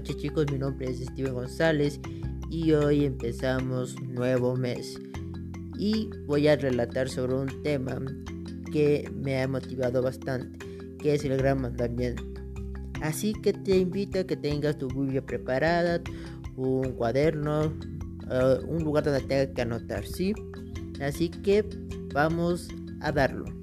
noches chicos, mi nombre es Steven González y hoy empezamos nuevo mes y voy a relatar sobre un tema que me ha motivado bastante, que es el gran mandamiento. Así que te invito a que tengas tu Biblia preparada, un cuaderno, eh, un lugar donde tengas que anotar, ¿sí? Así que vamos a darlo.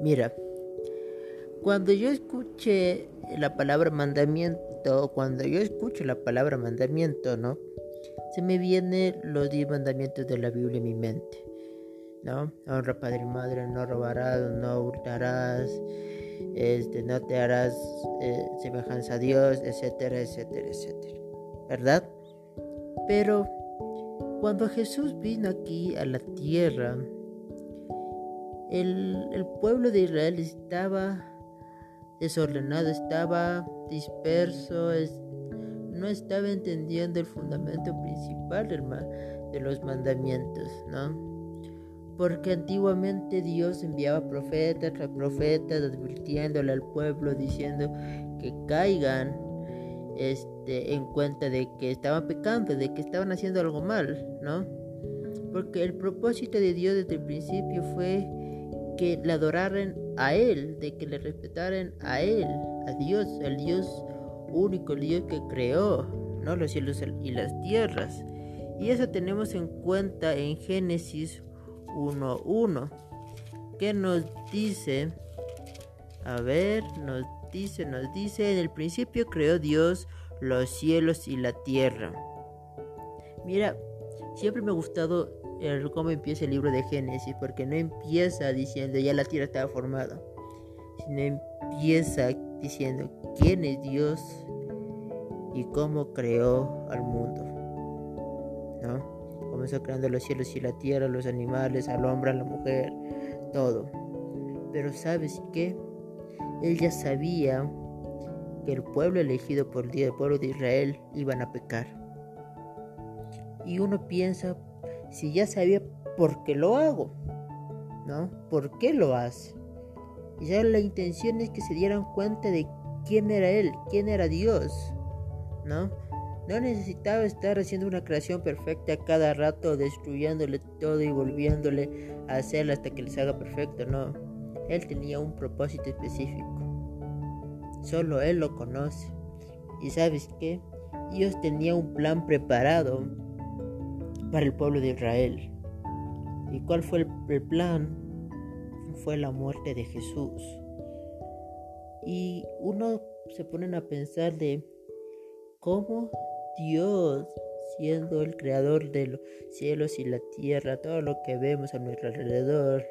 Mira, cuando yo escuché la palabra mandamiento, cuando yo escucho la palabra mandamiento, ¿no? Se me vienen los diez mandamientos de la Biblia en mi mente, ¿no? Honra padre y madre, no robarás, no hurtarás, este, no te harás eh, semejanza a Dios, etcétera, etcétera, etcétera, ¿verdad? Pero cuando Jesús vino aquí a la tierra, el, pueblo de Israel estaba desordenado, estaba disperso, no estaba entendiendo el fundamento principal de los mandamientos, ¿no? Porque antiguamente Dios enviaba profetas tras profetas advirtiéndole al pueblo diciendo que caigan este, en cuenta de que estaban pecando, de que estaban haciendo algo mal, ¿no? Porque el propósito de Dios desde el principio fue que le adoraran a Él, de que le respetaran a Él, a Dios, el Dios único, el Dios que creó ¿no? los cielos y las tierras. Y eso tenemos en cuenta en Génesis 1.1, que nos dice, a ver, nos dice, nos dice, en el principio creó Dios los cielos y la tierra. Mira, siempre me ha gustado el cómo empieza el libro de Génesis, porque no empieza diciendo ya la tierra estaba formada, sino empieza diciendo quién es Dios y cómo creó al mundo. ¿No? Comenzó creando los cielos y la tierra, los animales, al hombre, a la mujer, todo. Pero ¿sabes qué? Él ya sabía que el pueblo elegido por Dios, el pueblo de Israel, iban a pecar. Y uno piensa, si ya sabía por qué lo hago, ¿no? ¿Por qué lo hace? Y ya la intención es que se dieran cuenta de quién era Él, quién era Dios, ¿no? No necesitaba estar haciendo una creación perfecta cada rato, destruyéndole todo y volviéndole a hacerla hasta que les haga perfecto, no. Él tenía un propósito específico. Solo Él lo conoce. Y sabes qué? Dios tenía un plan preparado para el pueblo de Israel. ¿Y cuál fue el, plan? Fue la muerte de Jesús. Y uno se pone a pensar de cómo Dios, siendo el creador de los cielos y la tierra, todo lo que vemos a nuestro alrededor,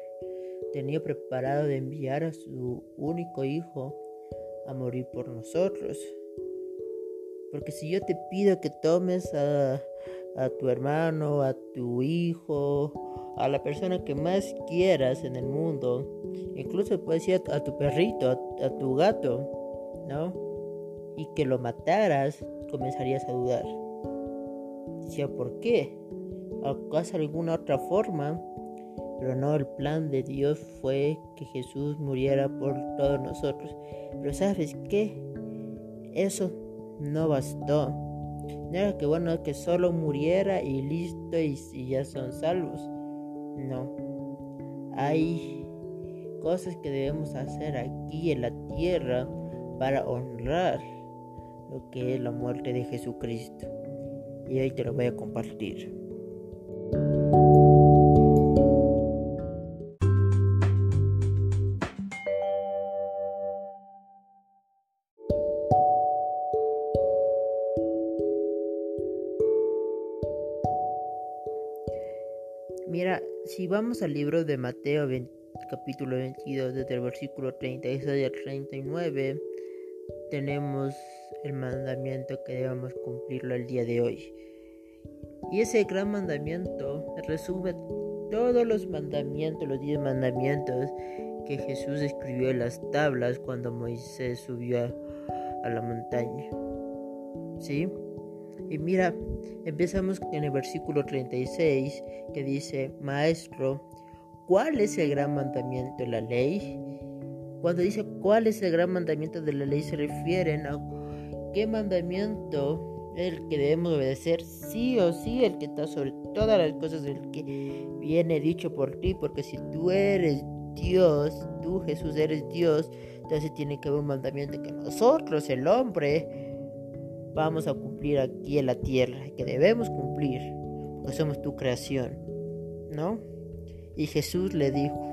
tenía preparado de enviar a su único hijo a morir por nosotros. Porque si yo te pido que tomes a, a tu hermano, a tu hijo, a la persona que más quieras en el mundo. Incluso puede ser a tu perrito, a, tu gato, ¿no? Y que lo mataras, comenzarías a dudar. Decía, ¿por qué? ¿Acaso alguna otra forma? Pero no, el plan de Dios fue que Jesús muriera por todos nosotros. Pero ¿sabes qué? Eso no bastó. No era que bueno que solo muriera y listo y, y ya son salvos. No. Hay cosas que debemos hacer aquí en la tierra para honrar lo que es la muerte de Jesucristo. Y hoy te lo voy a compartir. Vamos al libro de Mateo capítulo 22, desde el versículo 36 al 39, tenemos el mandamiento que debemos cumplirlo el día de hoy. Y ese gran mandamiento resume todos los mandamientos, los diez mandamientos que Jesús escribió en las tablas cuando Moisés subió a la montaña. ¿Sí? Y mira, empezamos en el versículo 36 que dice, Maestro, ¿cuál es el gran mandamiento de la ley? Cuando dice cuál es el gran mandamiento de la ley se refieren a qué mandamiento es el que debemos obedecer sí o sí, el que está sobre todas las cosas, el que viene dicho por ti, porque si tú eres Dios, tú Jesús eres Dios, entonces tiene que haber un mandamiento que nosotros, el hombre, vamos a cumplir aquí en la tierra, que debemos cumplir, porque somos tu creación, ¿no? Y Jesús le dijo,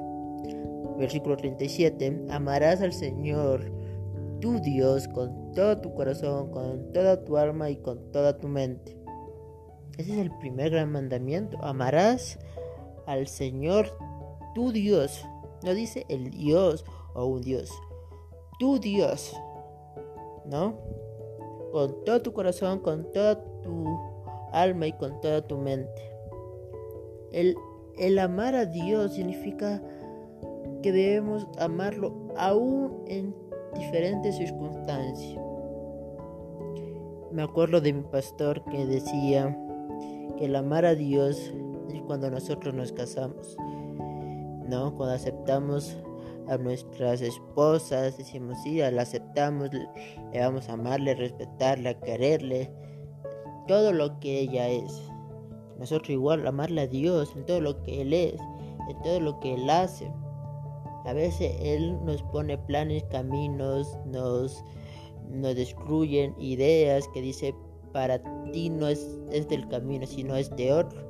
Versículo 37. Amarás al Señor tu Dios con todo tu corazón, con toda tu alma y con toda tu mente. Ese es el primer gran mandamiento. Amarás al Señor tu Dios. No dice el Dios o un Dios. Tu Dios. ¿No? Con todo tu corazón, con toda tu alma y con toda tu mente. El, el amar a Dios significa que debemos amarlo aún en diferentes circunstancias. Me acuerdo de mi pastor que decía que el amar a Dios es cuando nosotros nos casamos, ¿no? Cuando aceptamos a nuestras esposas, decimos sí, la aceptamos, le vamos a amarle, respetarle, a quererle, todo lo que ella es. Nosotros igual amarle a Dios en todo lo que Él es, en todo lo que Él hace. A veces Él nos pone planes, caminos, nos, nos destruyen ideas que dice para ti no es, es del camino, sino es de otro.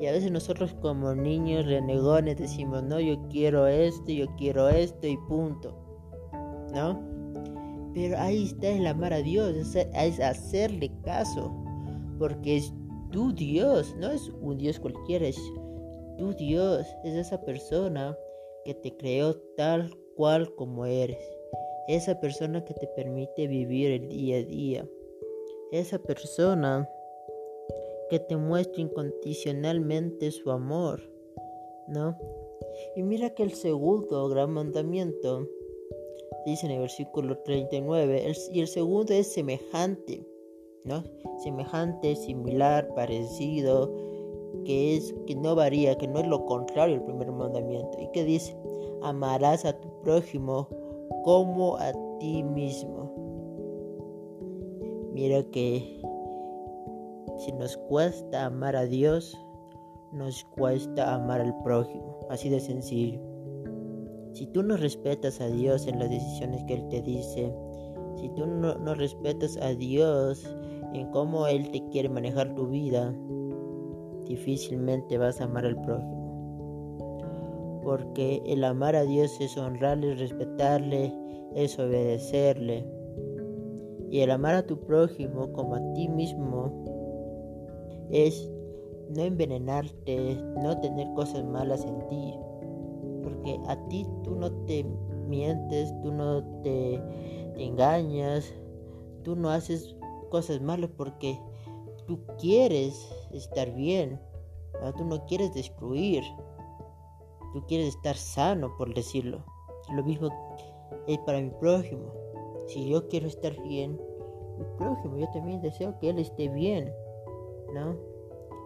Y a veces nosotros como niños renegones decimos, no, yo quiero esto, yo quiero esto y punto. ¿No? Pero ahí está el amar a Dios, es hacerle caso. Porque es tu Dios, no es un Dios cualquiera, es tu Dios, es esa persona que te creó tal cual como eres. Esa persona que te permite vivir el día a día. Esa persona que te muestra incondicionalmente su amor. ¿No? Y mira que el segundo gran mandamiento dice en el versículo 39, y el segundo es semejante, ¿no? Semejante, similar, parecido, que es que no varía, que no es lo contrario al primer mandamiento. Y que dice, amarás a tu prójimo como a ti mismo. Mira que si nos cuesta amar a Dios, nos cuesta amar al prójimo. Así de sencillo. Si tú no respetas a Dios en las decisiones que Él te dice, si tú no, no respetas a Dios en cómo Él te quiere manejar tu vida, difícilmente vas a amar al prójimo. Porque el amar a Dios es honrarle, respetarle, es obedecerle. Y el amar a tu prójimo como a ti mismo es no envenenarte, no tener cosas malas en ti. Porque a ti tú no te mientes, tú no te, engañas, tú no haces cosas malas porque tú quieres estar bien, tú no quieres destruir, tú quieres estar sano, por decirlo. Lo mismo es para mi prójimo. Si yo quiero estar bien, mi prójimo, yo también deseo que él esté bien, ¿no?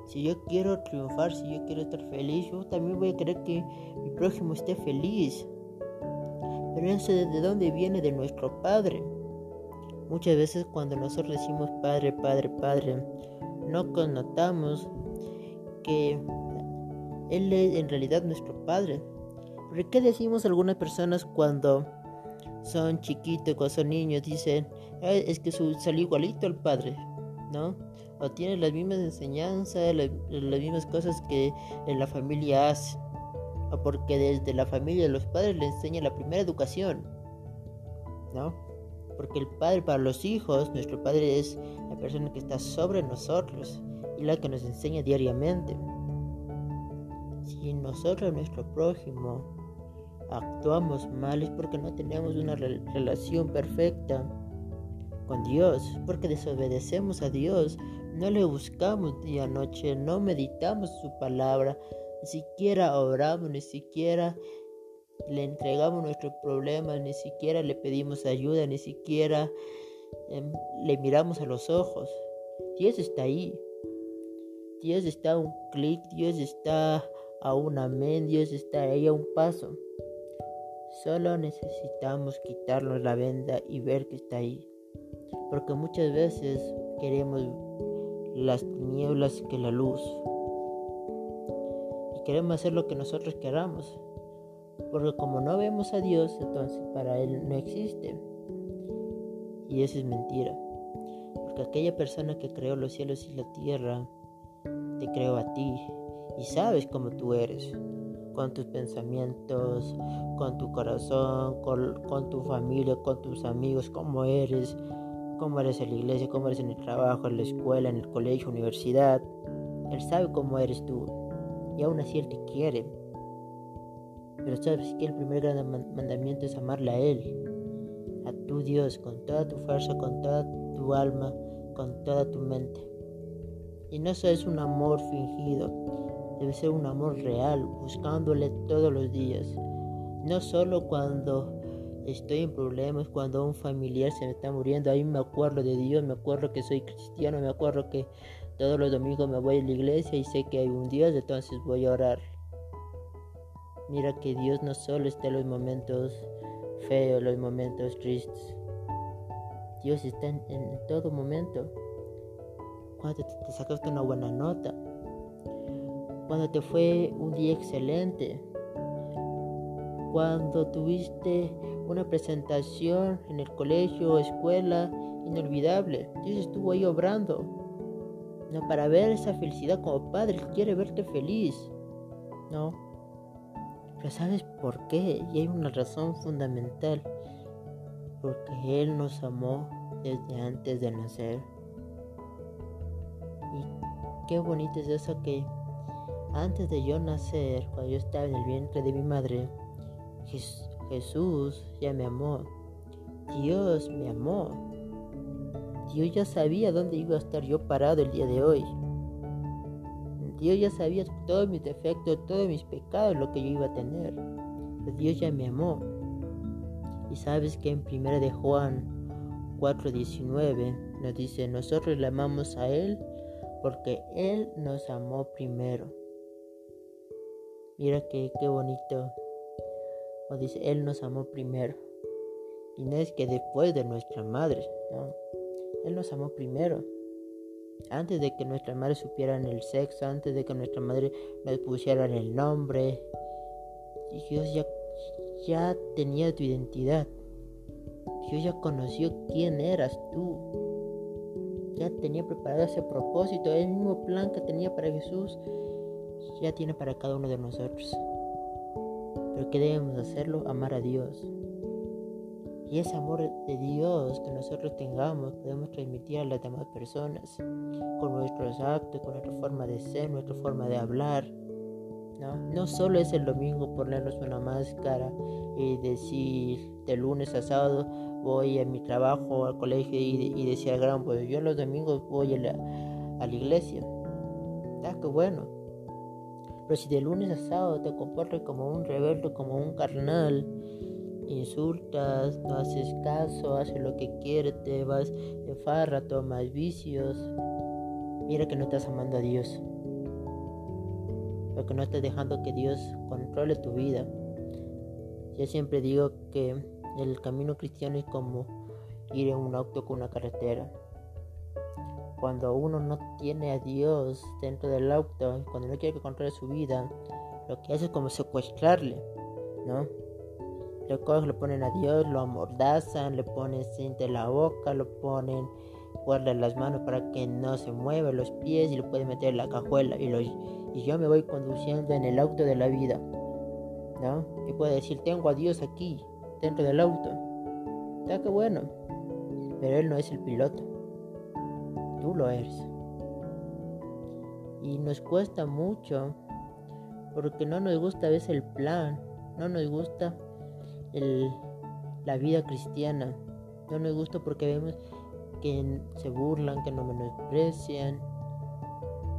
Si yo quiero triunfar, si yo quiero estar feliz, yo también voy a querer que mi prójimo esté feliz. Pero eso de dónde viene de nuestro Padre. Muchas veces cuando nosotros decimos Padre, Padre, Padre, no connotamos que Él es en realidad nuestro Padre. ¿Por qué decimos algunas personas cuando son chiquitos, cuando son niños, dicen, es que salió igualito al Padre, ¿no? O tiene las mismas enseñanzas, las, mismas cosas que en la familia hace. O porque desde la familia los padres le enseñan la primera educación, ¿no? Porque el Padre para los hijos, nuestro Padre es la persona que está sobre nosotros y la que nos enseña diariamente. Si nosotros, nuestro prójimo, actuamos mal es porque no tenemos una relación perfecta con Dios, porque desobedecemos a Dios, no le buscamos día y noche, no meditamos su palabra, ni siquiera oramos, ni siquiera le entregamos nuestros problemas, ni siquiera le pedimos ayuda, ni siquiera em, le miramos a los ojos. Dios está ahí. Dios está a un clic, Dios está a un amén, Dios está ahí a un paso. Solo necesitamos quitarnos la venda y ver que está ahí. Porque muchas veces queremos las tinieblas que la luz. Y queremos hacer lo que nosotros queramos. Porque como no vemos a Dios, entonces para Él no existe. Y eso es mentira. Porque aquella persona que creó los cielos y la tierra, te creó a ti. Y sabes cómo tú eres. Con tus pensamientos, con tu corazón, con, tu familia, con tus amigos, cómo eres, cómo eres en la iglesia, cómo eres en el trabajo, en la escuela, en el colegio, universidad. Él sabe cómo eres tú. Y aún así Él te quiere. Pero sabes que el primer gran mandamiento es amarle a Él, a tu Dios, con toda tu fuerza, con toda tu alma, con toda tu mente. Y no es un amor fingido, debe ser un amor real, buscándole todos los días. No solo cuando estoy en problemas, cuando un familiar se me está muriendo, ahí me acuerdo de Dios, me acuerdo que soy cristiano, me acuerdo que todos los domingos me voy a la iglesia y sé que hay un Dios, entonces voy a orar. Mira que Dios no solo está en los momentos feos, los momentos tristes. Dios está en, todo momento. Cuando te, te sacaste una buena nota. Cuando te fue un día excelente. Cuando tuviste una presentación en el colegio o escuela inolvidable. Dios estuvo ahí obrando. No, para ver esa felicidad como padre, quiere verte feliz. No, pero ¿sabes por qué? Y hay una razón fundamental. Porque Él nos amó desde antes de nacer. Y qué bonito es eso que antes de yo nacer, cuando yo estaba en el vientre de mi madre, Jesús ya me amó. Dios me amó. Dios ya sabía dónde iba a estar yo parado el día de hoy. Dios ya sabía todos mis defectos, todos mis pecados, lo que yo iba a tener. Dios ya me amó. Y sabes que en primera de Juan 4:19 nos dice, nosotros le amamos a Él porque Él nos amó primero. Mira que qué bonito. Dice, Él nos amó primero. Y no es que después de nuestra madre. Él nos amó primero antes de que nuestra madre supieran el sexo, antes de que nuestra madre nos pusieran el nombre. Dios ya, ya tenía tu identidad. Dios ya conoció quién eras tú. Ya tenía preparado ese propósito, el mismo plan que tenía para Jesús, ya tiene para cada uno de nosotros. Pero ¿qué debemos hacerlo? Amar a Dios. Y ese amor de Dios que nosotros tengamos podemos transmitir a las demás personas con nuestros actos, con nuestra forma de ser, nuestra forma de hablar. No, no solo es el domingo ponernos una máscara y decir de lunes a sábado voy a mi trabajo, al colegio y, decir al gran, pues yo los domingos voy a la, a la iglesia. Ah, qué bueno. Pero si de lunes a sábado te comportas como un rebelde, como un carnal, insultas, no haces caso, haces lo que quieres, te vas de farra, tomas vicios. Mira que no estás amando a Dios. Porque no estás dejando que Dios controle tu vida. Yo siempre digo que el camino cristiano es como ir en un auto con una carretera. Cuando uno no tiene a Dios dentro del auto, cuando no quiere que controle su vida, lo que hace es como secuestrarle, ¿no? Lo cogen, lo ponen a Dios, lo amordazan, le ponen cinta en la boca, lo ponen, guardan las manos para que no se mueva los pies y lo pueden meter en la cajuela. Y, y yo me voy conduciendo en el auto de la vida. ¿No? Y puede decir, tengo a Dios aquí, dentro del auto. Está que bueno. Pero Él no es el piloto. Tú lo eres. Y nos cuesta mucho porque no nos gusta a veces el plan, no nos gusta la vida cristiana. No nos gusta porque vemos que se burlan, que no menosprecian.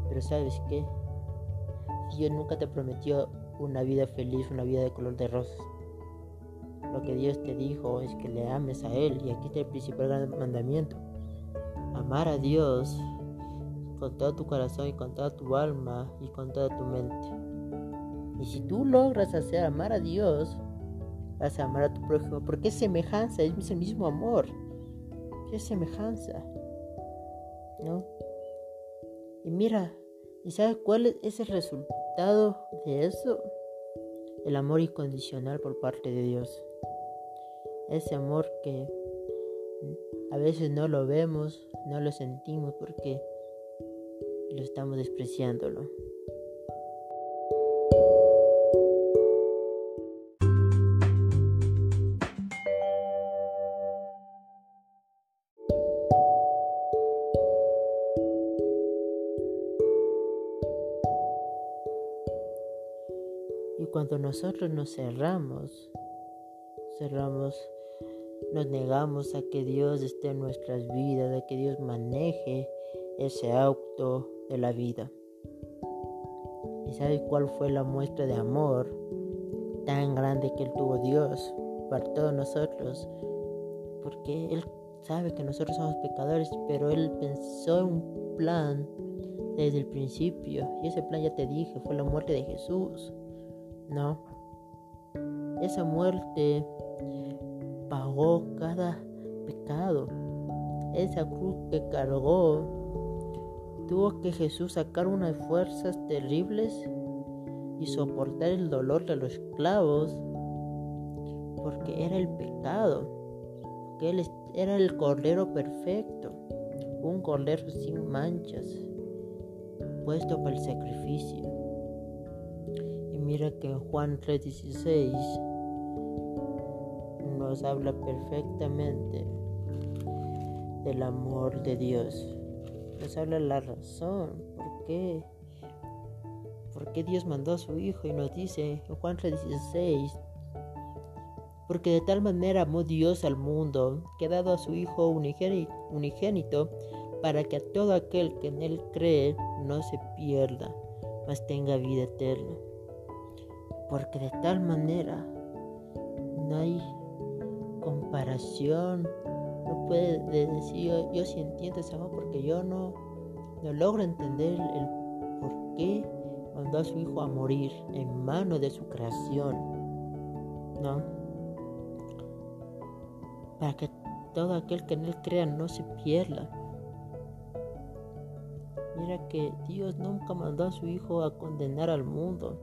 Pero sabes qué? Dios nunca te prometió una vida feliz, una vida de color de rosas. lo que Dios te dijo es que le ames a Él. Y aquí está el principal mandamiento. Amar a Dios con todo tu corazón y con toda tu alma y con toda tu mente. Y si tú logras hacer amar a Dios, vas a amar a tu prójimo, porque es semejanza, es el mismo amor. Es semejanza. ¿No? Y mira, ¿y sabes cuál es el resultado de eso? El amor incondicional por parte de Dios. Ese amor que a veces no lo vemos, no lo sentimos porque lo estamos despreciándolo. Y cuando nosotros nos cerramos, cerramos, nos negamos a que Dios esté en nuestras vidas, a que Dios maneje ese auto de la vida. ¿Y sabes cuál fue la muestra de amor tan grande que Él tuvo Dios para todos nosotros? Porque Él sabe que nosotros somos pecadores, pero Él pensó en un plan desde el principio. Y ese plan ya te dije, fue la muerte de Jesús. ¿No? Esa muerte pagó cada pecado. Esa cruz que cargó Tuvo que Jesús sacar unas fuerzas terribles y soportar el dolor de los clavos porque era el pecado, porque Él era el cordero perfecto, un cordero sin manchas, puesto para el sacrificio. Y mira que en Juan 3:16 nos habla perfectamente del amor de Dios. Nos habla la razón, por qué, por qué Dios mandó a su Hijo y nos dice en Juan 3:16, porque de tal manera amó Dios al mundo que ha dado a su Hijo unigénito para que a todo aquel que en Él cree no se pierda, mas tenga vida eterna. Porque de tal manera no hay no puede decir yo, yo entiendo ese amor porque yo no, no logro entender el por qué mandó a su hijo a morir en mano de su creación. ¿No? Para que todo aquel que en él crea no se pierda. Mira que Dios nunca mandó a su hijo a condenar al mundo,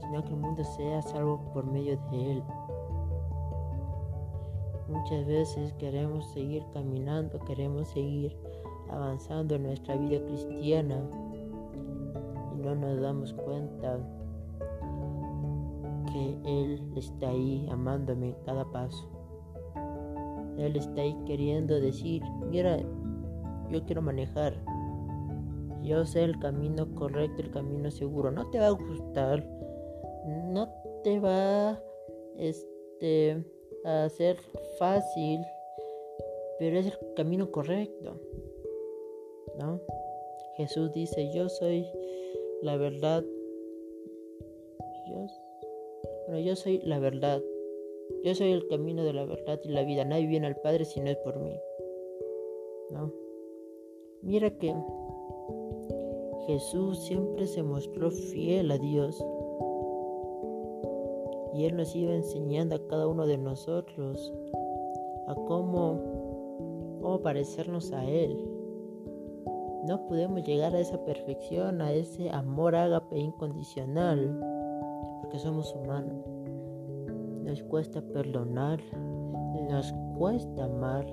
sino que el mundo sea salvo por medio de él. Muchas veces queremos seguir caminando, queremos seguir avanzando en nuestra vida cristiana y no nos damos cuenta que Él está ahí amándome cada paso. Él está ahí queriendo decir, mira, yo quiero manejar. Yo sé el camino correcto, el camino seguro. No te va a gustar. No te va este a ser fácil, pero es el camino correcto. ¿No? Jesús dice, yo soy la verdad. Yo, bueno, yo soy la verdad. Yo soy el camino de la verdad y la vida. Nadie viene al Padre si no es por mí. ¿No? Mira que Jesús siempre se mostró fiel a Dios y Él nos iba enseñando a cada uno de nosotros a cómo, cómo parecernos a Él. No podemos llegar a esa perfección, a ese amor ágape incondicional, porque somos humanos. Nos cuesta perdonar, nos cuesta amar,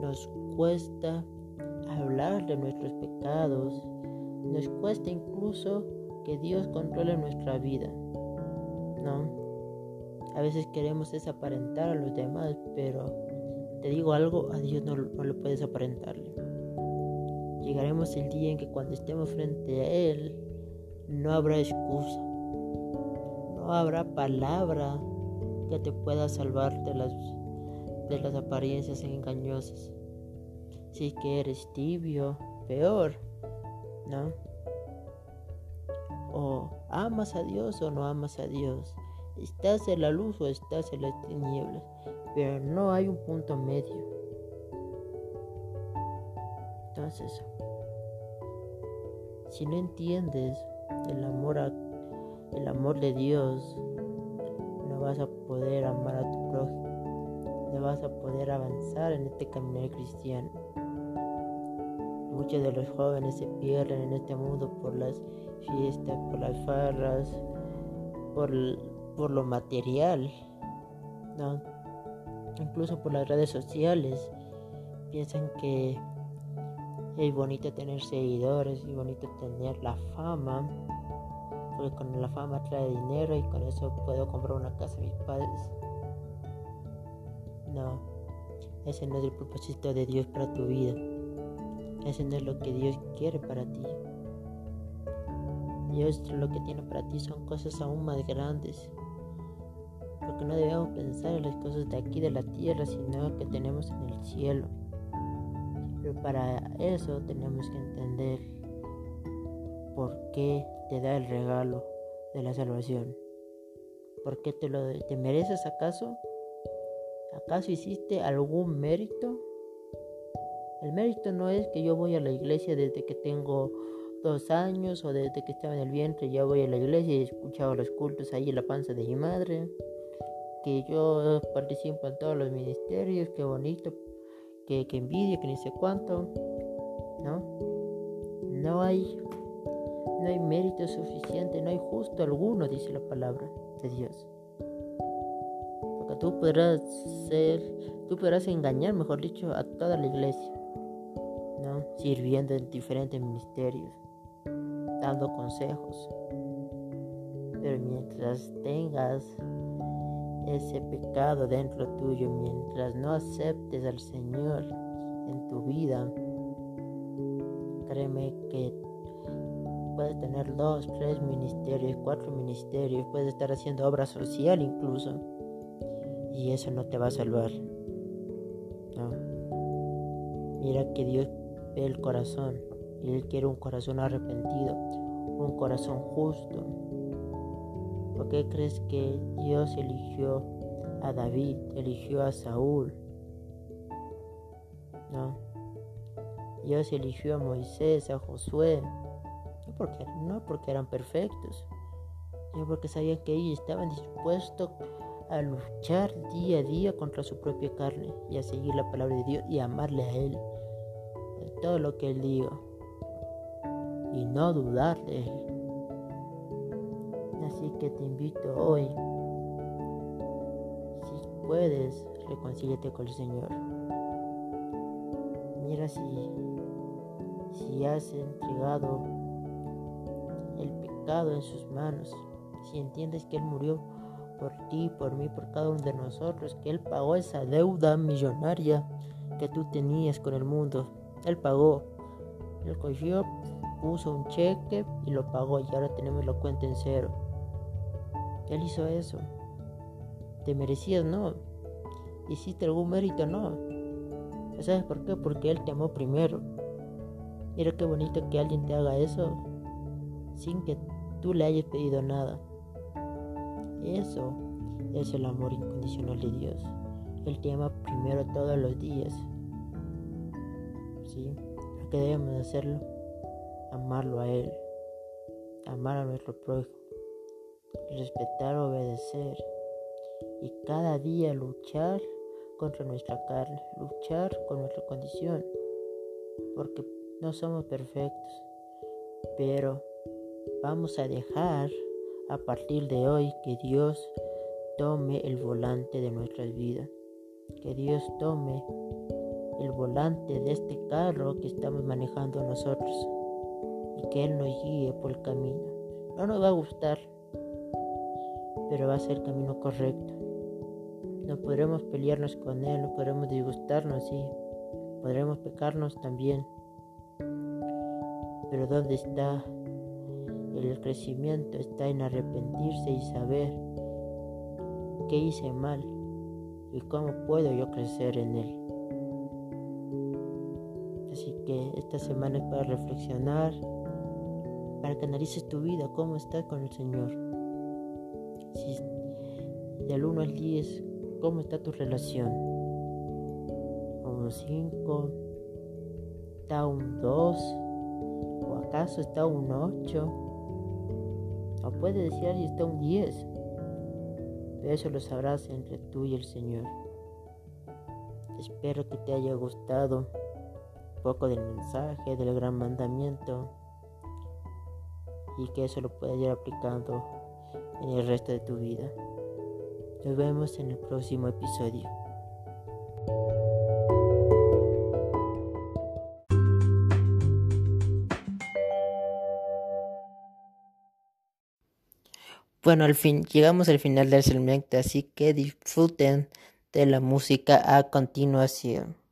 nos cuesta hablar de nuestros pecados, nos cuesta incluso que Dios controle nuestra vida. A veces queremos desaparentar a los demás, pero te digo algo, a Dios no, no lo puedes aparentarle. Llegaremos el día en que cuando estemos frente a Él, no habrá excusa, no habrá palabra que te pueda salvar de las, de las apariencias engañosas. Si que eres tibio, peor, ¿no? O amas a Dios o no amas a Dios. estás en la luz o estás en las tinieblas, pero no hay un punto medio. Entonces, si no entiendes el amor el amor de Dios, no vas a poder amar a tu prójimo, no vas a poder avanzar en este camino cristiano. Muchos de los jóvenes se pierden en este mundo por las fiestas, por las farras, por, por lo material, ¿no? incluso por las redes sociales. Piensan que es bonito tener seguidores, es bonito tener la fama, porque con la fama trae dinero y con eso puedo comprar una casa a mis padres. No, ese no es el propósito de Dios para tu vida. Es lo que Dios quiere para ti. Dios lo que tiene para ti son cosas aún más grandes. Porque no debemos pensar en las cosas de aquí de la tierra, sino que tenemos en el cielo. Pero para eso tenemos que entender por qué te da el regalo de la salvación. ¿Por qué te lo te mereces acaso? ¿Acaso hiciste algún mérito? El mérito no es que yo voy a la iglesia desde que tengo dos años o desde que estaba en el vientre, ya voy a la iglesia y he escuchado los cultos ahí en la panza de mi madre, que yo participo en todos los ministerios, qué bonito, que, que envidia, que ni sé cuánto, ¿no? No hay, no hay mérito suficiente, no hay justo alguno, dice la palabra de Dios. Porque tú podrás ser, tú podrás engañar, mejor dicho, a toda la iglesia sirviendo en diferentes ministerios, dando consejos. Pero mientras tengas ese pecado dentro tuyo, mientras no aceptes al Señor en tu vida, créeme que puedes tener dos, tres ministerios, cuatro ministerios, puedes estar haciendo obra social incluso, y eso no te va a salvar. Mira que Dios el corazón y Él quiere un corazón arrepentido, un corazón justo. ¿Por qué crees que Dios eligió a David, eligió a Saúl? No. Dios eligió a Moisés, a Josué, no porque, no porque eran perfectos, sino porque sabían que ellos estaban dispuestos a luchar día a día contra su propia carne y a seguir la palabra de Dios y a amarle a Él todo lo que Él diga y no dudar de Él. Así que te invito hoy, si puedes, reconcíliate con el Señor. Mira si, si has entregado el pecado en sus manos, si entiendes que Él murió por ti, por mí, por cada uno de nosotros, que Él pagó esa deuda millonaria que tú tenías con el mundo él pagó. Él cogió, puso un cheque y lo pagó y ahora tenemos la cuenta en cero. Él hizo eso. ¿Te merecías? No. ¿Hiciste algún mérito? No. ¿Sabes por qué? Porque Él te amó primero. Mira qué bonito que alguien te haga eso sin que tú le hayas pedido nada. Eso es el amor incondicional de Dios. Él te ama primero todos los días. ¿Sí? ¿Qué debemos hacerlo? Amarlo a Él, amar a nuestro prójimo, respetar, obedecer y cada día luchar contra nuestra carne, luchar con nuestra condición, porque no somos perfectos, pero vamos a dejar a partir de hoy que Dios tome el volante de nuestras vidas, que Dios tome el volante de este carro que estamos manejando nosotros y que Él nos guíe por el camino. No nos va a gustar, pero va a ser el camino correcto. No podremos pelearnos con Él, no podremos disgustarnos, sí, podremos pecarnos también. Pero ¿dónde está el crecimiento? Está en arrepentirse y saber qué hice mal y cómo puedo yo crecer en Él que esta semana es para reflexionar, para que analices tu vida, cómo estás con el Señor. Si, Del 1 al 10, ¿cómo está tu relación? ¿Un 5? ¿Está un 2? ¿O acaso está un 8? O puede decir alguien está un 10. Pero eso lo sabrás entre tú y el Señor. Espero que te haya gustado poco del mensaje, del gran mandamiento y que eso lo puedas ir aplicando en el resto de tu vida. Nos vemos en el próximo episodio. Bueno, al fin llegamos al final del segmento, así que disfruten de la música a continuación.